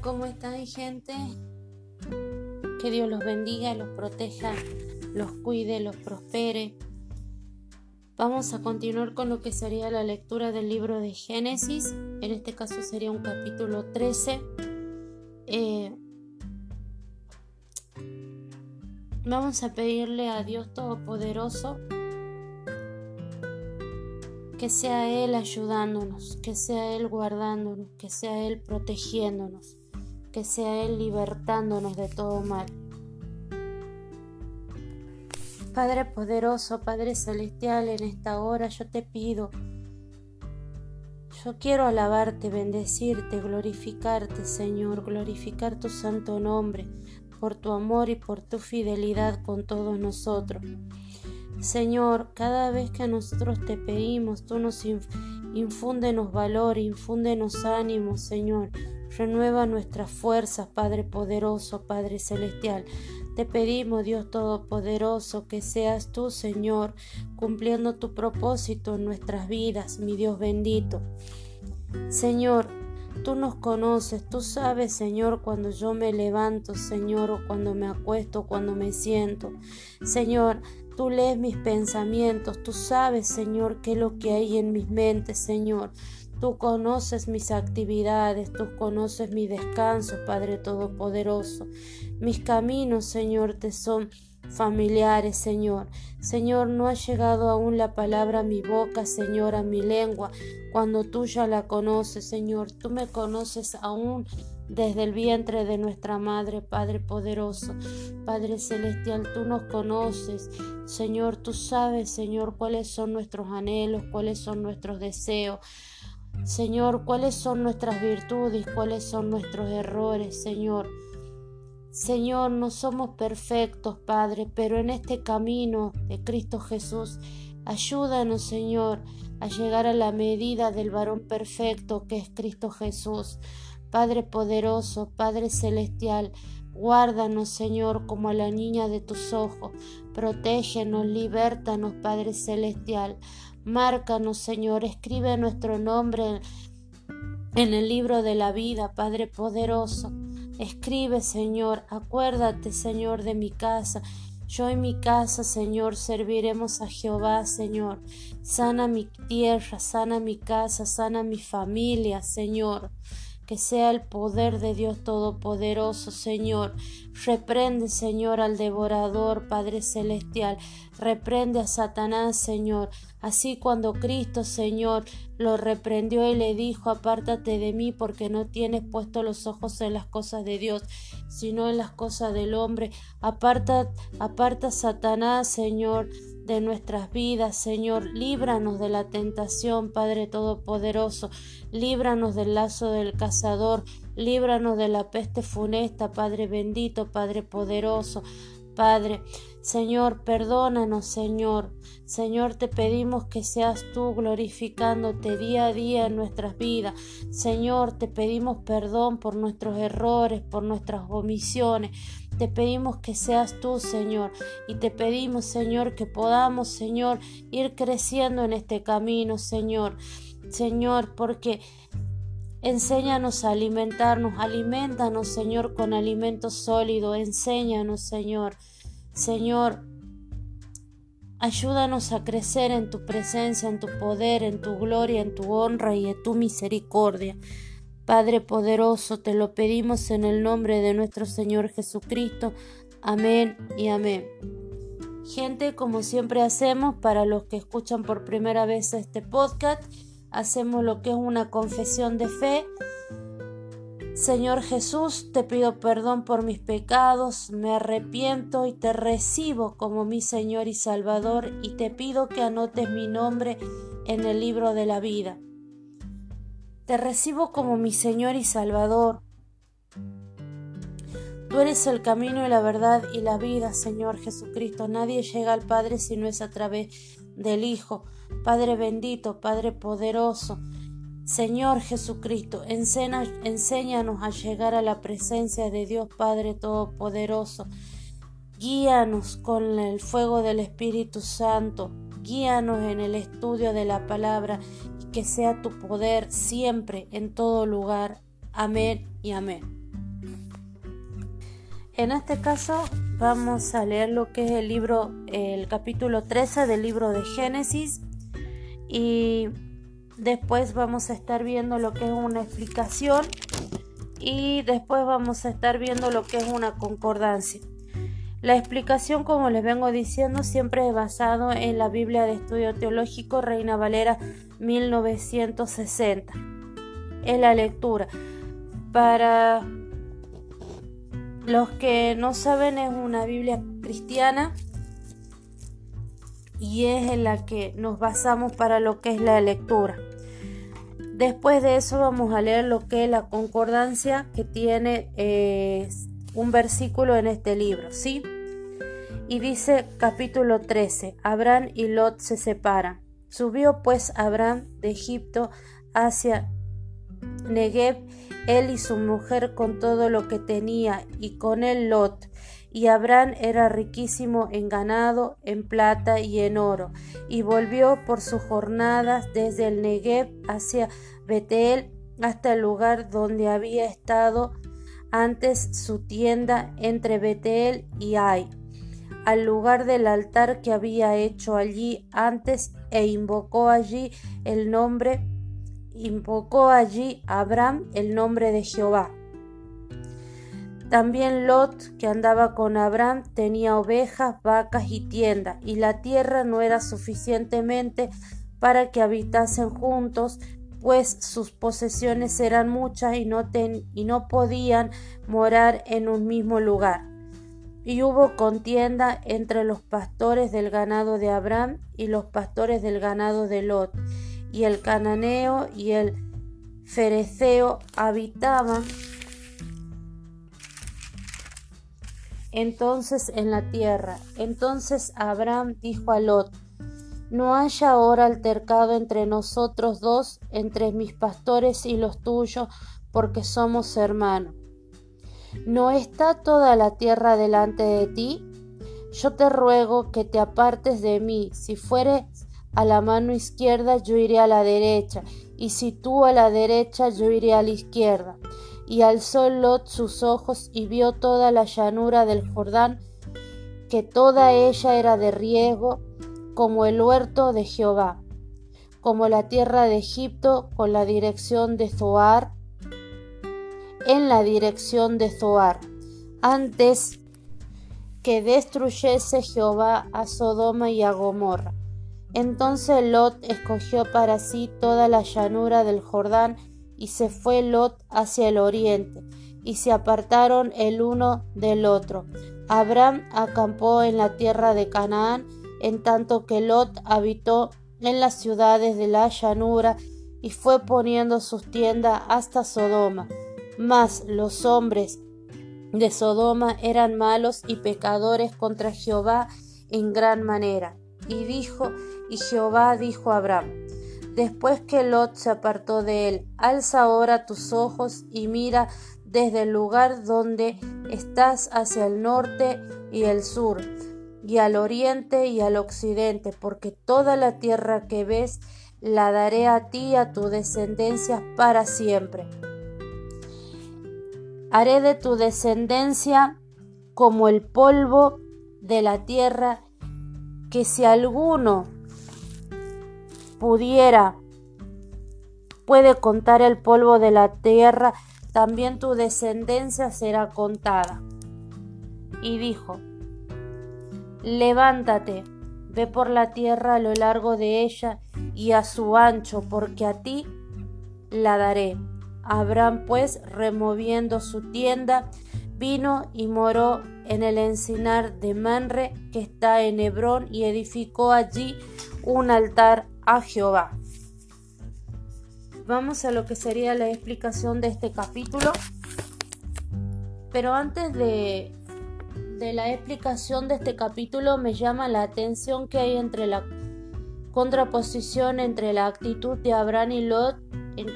¿cómo están gente? Que Dios los bendiga, los proteja, los cuide, los prospere. Vamos a continuar con lo que sería la lectura del libro de Génesis. En este caso sería un capítulo 13. Eh, vamos a pedirle a Dios Todopoderoso que sea Él ayudándonos, que sea Él guardándonos, que sea Él protegiéndonos, que sea Él libertándonos de todo mal. Padre poderoso, Padre celestial, en esta hora yo te pido, yo quiero alabarte, bendecirte, glorificarte, Señor, glorificar tu santo nombre por tu amor y por tu fidelidad con todos nosotros. Señor, cada vez que nosotros te pedimos, tú nos infúndenos valor, infúndenos ánimo, Señor. Renueva nuestras fuerzas, Padre poderoso, Padre celestial. Te pedimos, Dios Todopoderoso, que seas tú, Señor, cumpliendo tu propósito en nuestras vidas, mi Dios bendito. Señor, Tú nos conoces, tú sabes, Señor, cuando yo me levanto, Señor, o cuando me acuesto, cuando me siento. Señor, Tú lees mis pensamientos, tú sabes, Señor, qué es lo que hay en mis mentes, Señor. Tú conoces mis actividades, tú conoces mi descanso, Padre Todopoderoso. Mis caminos, Señor, te son familiares, Señor. Señor, no ha llegado aún la palabra a mi boca, Señor, a mi lengua, cuando tú ya la conoces, Señor. Tú me conoces aún desde el vientre de nuestra Madre, Padre poderoso, Padre celestial, tú nos conoces, Señor, tú sabes, Señor, cuáles son nuestros anhelos, cuáles son nuestros deseos. Señor, cuáles son nuestras virtudes, cuáles son nuestros errores, Señor. Señor, no somos perfectos, Padre, pero en este camino de Cristo Jesús, ayúdanos, Señor, a llegar a la medida del varón perfecto que es Cristo Jesús. Padre poderoso, Padre celestial, guárdanos, Señor, como a la niña de tus ojos. Protégenos, libértanos, Padre celestial. Márcanos, Señor, escribe nuestro nombre en el libro de la vida, Padre poderoso. Escribe, Señor, acuérdate, Señor, de mi casa. Yo en mi casa, Señor, serviremos a Jehová, Señor. Sana mi tierra, sana mi casa, sana mi familia, Señor que sea el poder de Dios Todopoderoso, Señor. Reprende, Señor, al devorador, Padre Celestial. Reprende a Satanás, Señor. Así cuando Cristo, Señor, lo reprendió y le dijo, apártate de mí porque no tienes puesto los ojos en las cosas de Dios, sino en las cosas del hombre. Aparta, aparta Satanás, Señor de nuestras vidas, Señor. Líbranos de la tentación, Padre Todopoderoso. Líbranos del lazo del cazador. Líbranos de la peste funesta, Padre bendito, Padre poderoso. Padre, Señor, perdónanos, Señor. Señor, te pedimos que seas tú glorificándote día a día en nuestras vidas. Señor, te pedimos perdón por nuestros errores, por nuestras omisiones. Te pedimos que seas tú, Señor, y te pedimos, Señor, que podamos, Señor, ir creciendo en este camino, Señor. Señor, porque enséñanos a alimentarnos, alimentanos, Señor, con alimento sólido, enséñanos, Señor. Señor, ayúdanos a crecer en tu presencia, en tu poder, en tu gloria, en tu honra y en tu misericordia. Padre poderoso, te lo pedimos en el nombre de nuestro Señor Jesucristo. Amén y amén. Gente, como siempre hacemos, para los que escuchan por primera vez este podcast, hacemos lo que es una confesión de fe. Señor Jesús, te pido perdón por mis pecados, me arrepiento y te recibo como mi Señor y Salvador y te pido que anotes mi nombre en el libro de la vida. Te recibo como mi Señor y Salvador. Tú eres el camino y la verdad y la vida, Señor Jesucristo. Nadie llega al Padre si no es a través del Hijo. Padre bendito, Padre poderoso. Señor Jesucristo, enséñanos a llegar a la presencia de Dios Padre Todopoderoso. Guíanos con el fuego del Espíritu Santo. Guíanos en el estudio de la palabra que sea tu poder siempre, en todo lugar. Amén y amén. En este caso vamos a leer lo que es el libro, el capítulo 13 del libro de Génesis y después vamos a estar viendo lo que es una explicación y después vamos a estar viendo lo que es una concordancia. La explicación, como les vengo diciendo, siempre es basado en la Biblia de Estudio Teológico Reina Valera 1960. Es la lectura. Para los que no saben, es una Biblia cristiana y es en la que nos basamos para lo que es la lectura. Después de eso vamos a leer lo que es la concordancia que tiene eh, un versículo en este libro, ¿sí? Y dice capítulo 13, Abraham y Lot se separan. Subió pues Abraham de Egipto hacia Negev, él y su mujer con todo lo que tenía, y con él Lot. Y Abraham era riquísimo en ganado, en plata y en oro, y volvió por sus jornadas desde el Negev hacia Betel hasta el lugar donde había estado antes su tienda entre Betel y Ai, al lugar del altar que había hecho allí antes e invocó allí el nombre invocó allí Abraham el nombre de Jehová. También Lot, que andaba con Abraham, tenía ovejas, vacas y tienda, y la tierra no era suficientemente para que habitasen juntos, pues sus posesiones eran muchas y no, y no podían morar en un mismo lugar. Y hubo contienda entre los pastores del ganado de Abraham y los pastores del ganado de Lot, y el cananeo y el fereceo habitaban entonces en la tierra. Entonces Abraham dijo a Lot, no haya ahora altercado entre nosotros dos, entre mis pastores y los tuyos, porque somos hermanos. ¿No está toda la tierra delante de ti? Yo te ruego que te apartes de mí. Si fueres a la mano izquierda, yo iré a la derecha, y si tú a la derecha, yo iré a la izquierda. Y alzó Lot sus ojos y vio toda la llanura del Jordán, que toda ella era de riego, como el huerto de Jehová, como la tierra de Egipto con la dirección de Zoar, en la dirección de Zoar, antes que destruyese Jehová a Sodoma y a Gomorra. Entonces Lot escogió para sí toda la llanura del Jordán y se fue Lot hacia el oriente, y se apartaron el uno del otro. Abraham acampó en la tierra de Canaán, en tanto que Lot habitó en las ciudades de la llanura y fue poniendo sus tiendas hasta Sodoma. Mas los hombres de Sodoma eran malos y pecadores contra Jehová en gran manera. Y dijo, y Jehová dijo a Abraham, después que Lot se apartó de él, alza ahora tus ojos y mira desde el lugar donde estás hacia el norte y el sur y al oriente y al occidente, porque toda la tierra que ves la daré a ti y a tu descendencia para siempre. Haré de tu descendencia como el polvo de la tierra, que si alguno pudiera, puede contar el polvo de la tierra, también tu descendencia será contada. Y dijo, Levántate, ve por la tierra a lo largo de ella y a su ancho, porque a ti la daré. Abraham pues, removiendo su tienda, vino y moró en el encinar de Manre, que está en Hebrón, y edificó allí un altar a Jehová. Vamos a lo que sería la explicación de este capítulo. Pero antes de de la explicación de este capítulo me llama la atención que hay entre la contraposición entre la actitud de Abraham y Lot en,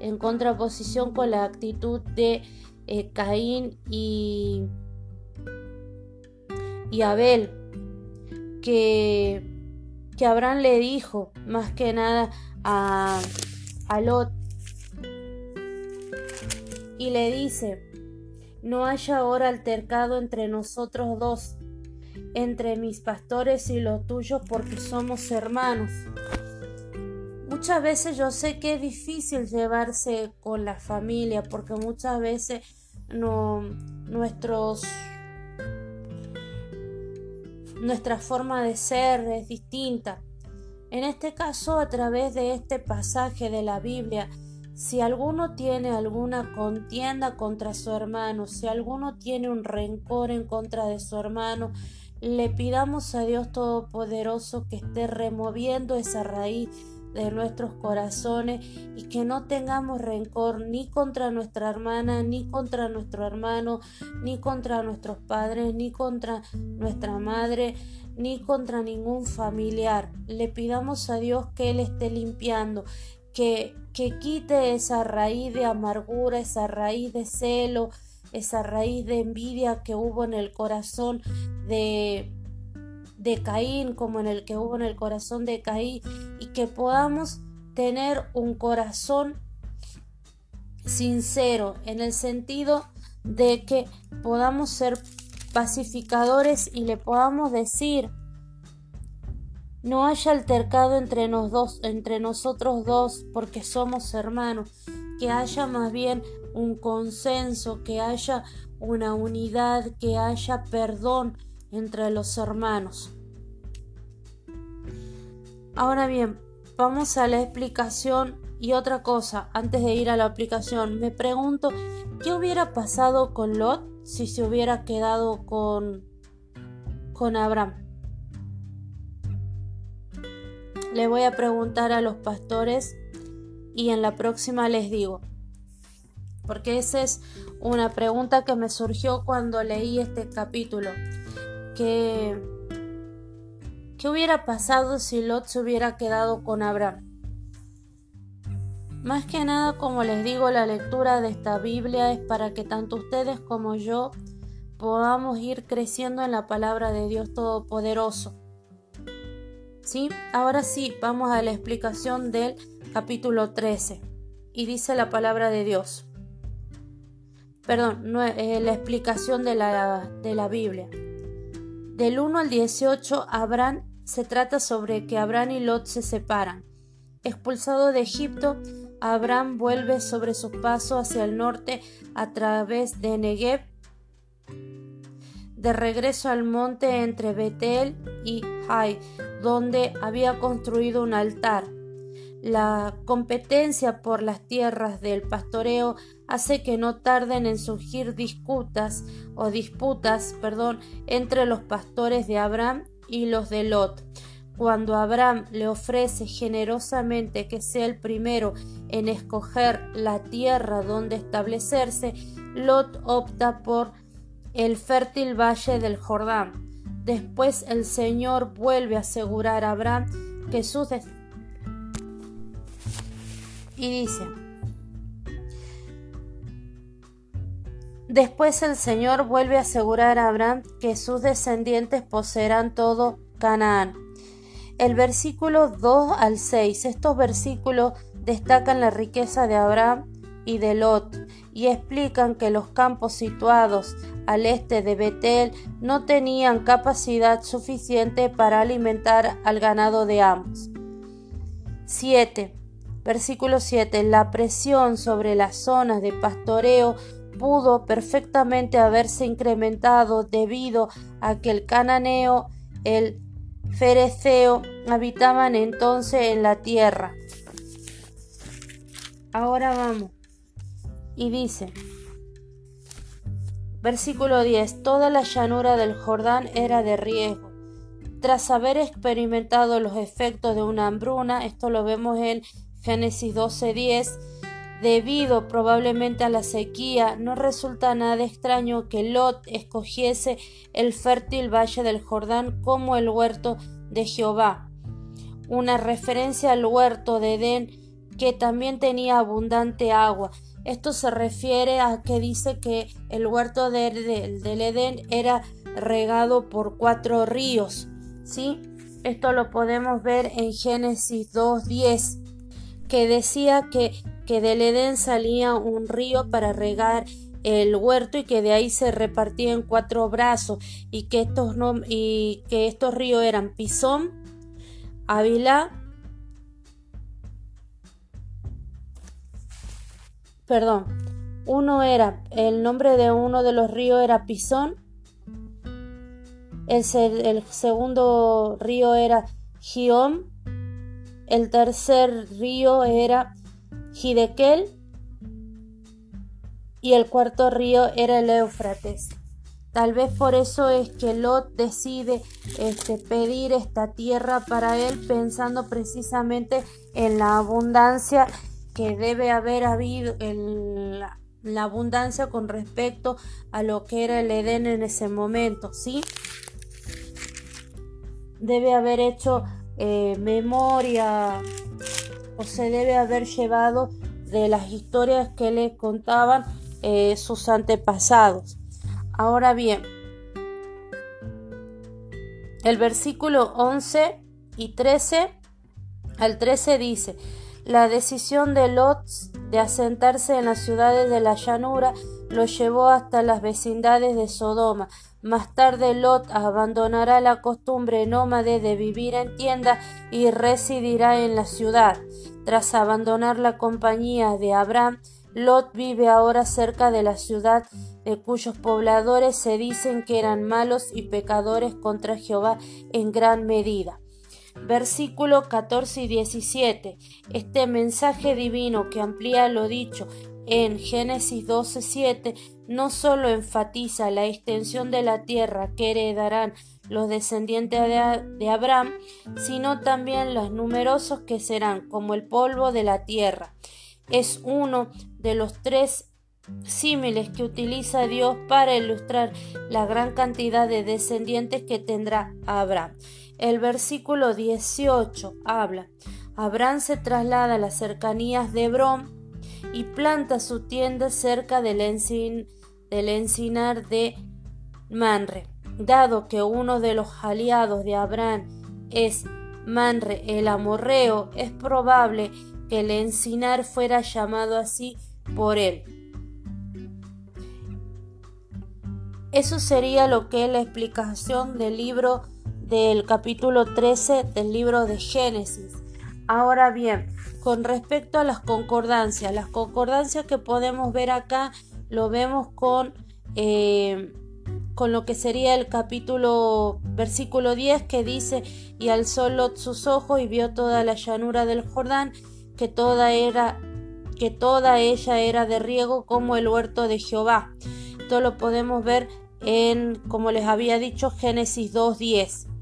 en contraposición con la actitud de eh, Caín y, y Abel, que, que Abraham le dijo más que nada a, a Lot y le dice, no haya ahora altercado entre nosotros dos, entre mis pastores y los tuyos, porque somos hermanos. Muchas veces yo sé que es difícil llevarse con la familia, porque muchas veces no, nuestros nuestra forma de ser es distinta. En este caso, a través de este pasaje de la Biblia, si alguno tiene alguna contienda contra su hermano, si alguno tiene un rencor en contra de su hermano, le pidamos a Dios Todopoderoso que esté removiendo esa raíz de nuestros corazones y que no tengamos rencor ni contra nuestra hermana, ni contra nuestro hermano, ni contra nuestros padres, ni contra nuestra madre, ni contra ningún familiar. Le pidamos a Dios que Él esté limpiando, que, que quite esa raíz de amargura, esa raíz de celo, esa raíz de envidia que hubo en el corazón de, de Caín, como en el que hubo en el corazón de Caín, y que podamos tener un corazón sincero, en el sentido de que podamos ser pacificadores y le podamos decir no haya altercado entre, nos dos, entre nosotros dos porque somos hermanos, que haya más bien un consenso, que haya una unidad, que haya perdón entre los hermanos. Ahora bien, vamos a la explicación y otra cosa, antes de ir a la aplicación, me pregunto, ¿qué hubiera pasado con Lot si se hubiera quedado con, con Abraham? Le voy a preguntar a los pastores y en la próxima les digo. Porque esa es una pregunta que me surgió cuando leí este capítulo. ¿Qué hubiera pasado si Lot se hubiera quedado con Abraham? Más que nada, como les digo, la lectura de esta Biblia es para que tanto ustedes como yo podamos ir creciendo en la palabra de Dios Todopoderoso. ¿Sí? Ahora sí, vamos a la explicación del capítulo 13. Y dice la palabra de Dios. Perdón, no, eh, la explicación de la, de la Biblia. Del 1 al 18, Abraham se trata sobre que Abraham y Lot se separan. Expulsado de Egipto, Abraham vuelve sobre su paso hacia el norte a través de Negev de regreso al monte entre Betel y Hai, donde había construido un altar. La competencia por las tierras del pastoreo hace que no tarden en surgir disputas o disputas, perdón, entre los pastores de Abraham y los de Lot. Cuando Abraham le ofrece generosamente que sea el primero en escoger la tierra donde establecerse, Lot opta por el fértil valle del Jordán. Después el Señor vuelve a asegurar a Abraham que sus y dice Después el Señor vuelve a asegurar a Abraham que sus descendientes poseerán todo Canaán. El versículo 2 al 6. Estos versículos destacan la riqueza de Abraham y de Lot y explican que los campos situados al este de Betel no tenían capacidad suficiente para alimentar al ganado de ambos. 7. Versículo 7. La presión sobre las zonas de pastoreo pudo perfectamente haberse incrementado debido a que el cananeo, el fereceo habitaban entonces en la tierra. Ahora vamos y dice, versículo 10, toda la llanura del Jordán era de riesgo. Tras haber experimentado los efectos de una hambruna, esto lo vemos en Génesis 12:10, debido probablemente a la sequía, no resulta nada extraño que Lot escogiese el fértil valle del Jordán como el huerto de Jehová, una referencia al huerto de Edén que también tenía abundante agua. Esto se refiere a que dice que el huerto del Edén era regado por cuatro ríos. ¿sí? Esto lo podemos ver en Génesis 2.10, que decía que, que del Edén salía un río para regar el huerto y que de ahí se repartía en cuatro brazos y que estos, y que estos ríos eran Pisón, Ávila, perdón, uno era, el nombre de uno de los ríos era Pisón, el, segundo río era Gión, el tercer río era Hidekel y el cuarto río era el Éufrates. Tal vez por eso es que Lot decide este, pedir esta tierra para él pensando precisamente en la abundancia que debe haber habido, en la, abundancia con respecto a lo que era el Edén en ese momento, ¿sí? Debe haber hecho eh, memoria o se debe haber llevado de las historias que le contaban eh, sus antepasados. Ahora bien, el versículo 11 y 13 al 13 dice, la decisión de Lot de asentarse en las ciudades de la llanura lo llevó hasta las vecindades de Sodoma. Más tarde Lot abandonará la costumbre nómade de vivir en tienda y residirá en la ciudad. Tras abandonar la compañía de Abraham, Lot vive ahora cerca de la ciudad de cuyos pobladores se dicen que eran malos y pecadores contra Jehová en gran medida. Versículo 14 y 17. Este mensaje divino que amplía lo dicho en Génesis 12:7 no solo enfatiza la extensión de la tierra que heredarán los descendientes de, Abraham, sino también los numerosos que serán como el polvo de la tierra es uno de los tres símiles que utiliza Dios para ilustrar la gran cantidad de descendientes que tendrá Abraham. El versículo 18 habla, Abraham se traslada a las cercanías de Hebrón y planta su tienda cerca del, encinar de Manre. Dado que uno de los aliados de Abraham es Manre el amorreo, es probable que el encinar fuera llamado así por él. Eso sería lo que es la explicación del libro del capítulo 13 del libro de Génesis. Ahora bien, con respecto a las concordancias, las concordancias que podemos ver acá lo vemos con, eh, con lo que sería el capítulo versículo 10 que dice y alzó Lot sus ojos y vio toda la llanura del Jordán que toda era que toda ella era de riego como el huerto de Jehová. Esto lo podemos ver en, como les había dicho, Génesis 2.10.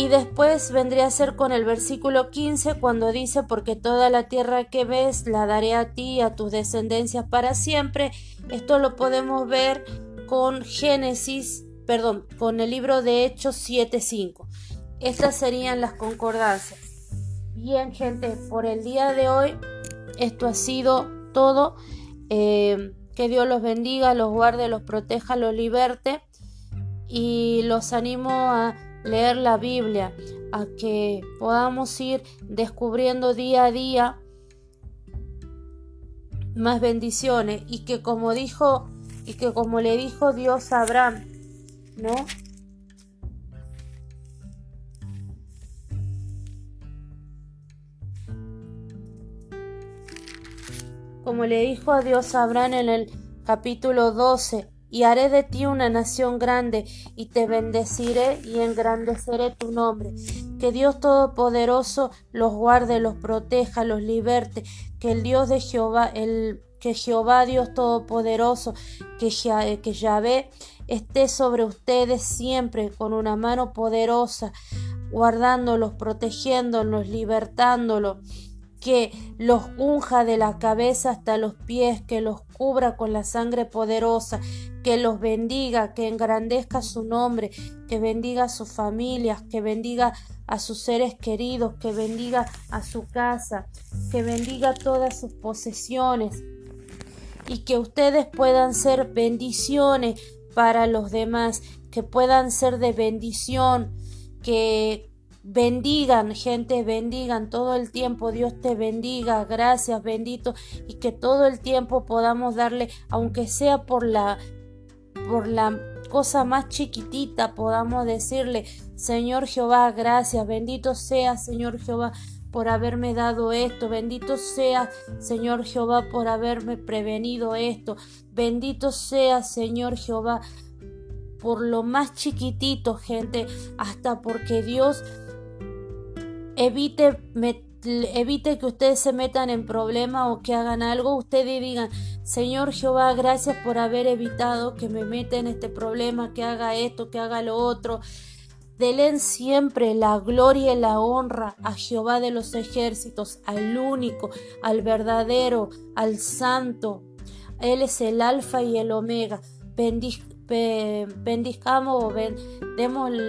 Y después vendría a ser con el versículo 15 cuando dice, porque toda la tierra que ves la daré a ti y a tus descendencias para siempre. Esto lo podemos ver con Génesis, perdón, con el libro de Hechos 7.5. Estas serían las concordancias. Bien, gente, por el día de hoy esto ha sido todo. Eh, que Dios los bendiga, los guarde, los proteja, los liberte y los animo a leer la Biblia, a que podamos ir descubriendo día a día más bendiciones y que como dijo y que como le dijo Dios a Abraham, ¿no? como le dijo a Dios a Abraham en el capítulo 12, y haré de ti una nación grande, y te bendeciré y engrandeceré tu nombre. Que Dios Todopoderoso los guarde, los proteja, los liberte, que el Dios de Jehová, el que Jehová Dios Todopoderoso, que, que Yahvé esté sobre ustedes siempre con una mano poderosa, guardándolos, protegiéndolos, libertándolos que los unja de la cabeza hasta los pies, que los cubra con la sangre poderosa, que los bendiga, que engrandezca su nombre, que bendiga a sus familias, que bendiga a sus seres queridos, que bendiga a su casa, que bendiga todas sus posesiones y que ustedes puedan ser bendiciones para los demás, que puedan ser de bendición, que Bendigan, gente, bendigan todo el tiempo. Dios te bendiga. Gracias, bendito. Y que todo el tiempo podamos darle, aunque sea por la, por la cosa más chiquitita, podamos decirle, Señor Jehová, gracias. Bendito sea, Señor Jehová por haberme dado esto. Bendito sea, Señor Jehová, por haberme prevenido esto. Bendito sea, Señor Jehová, por lo más chiquitito, gente, hasta porque Dios evite, evite que ustedes se metan en problemas o que hagan algo. Ustedes digan, Señor Jehová, gracias por haber evitado que me meta en este problema, que haga esto, que haga lo otro. Delen siempre la gloria y la honra a Jehová de los ejércitos, al único, al verdadero, al santo. Él es el alfa y el omega. Bendizcamos,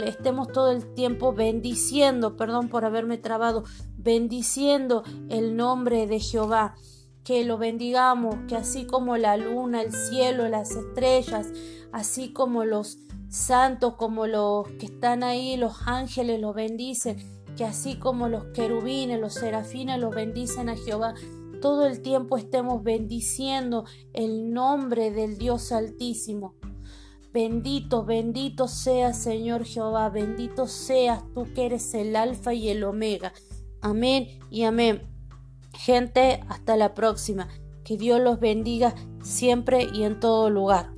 estemos todo el tiempo bendiciendo, perdón por haberme trabado, bendiciendo el nombre de Jehová. Que lo bendigamos, que así como la luna, el cielo, las estrellas, así como los santos como los que están ahí, los ángeles los bendicen, que así como los querubines, los serafines los bendicen a Jehová, todo el tiempo estemos bendiciendo el nombre del Dios Altísimo. Bendito, bendito seas Señor Jehová, bendito seas tú que eres el alfa y el omega. Amén y amén. Gente, hasta la próxima. Que Dios los bendiga siempre y en todo lugar.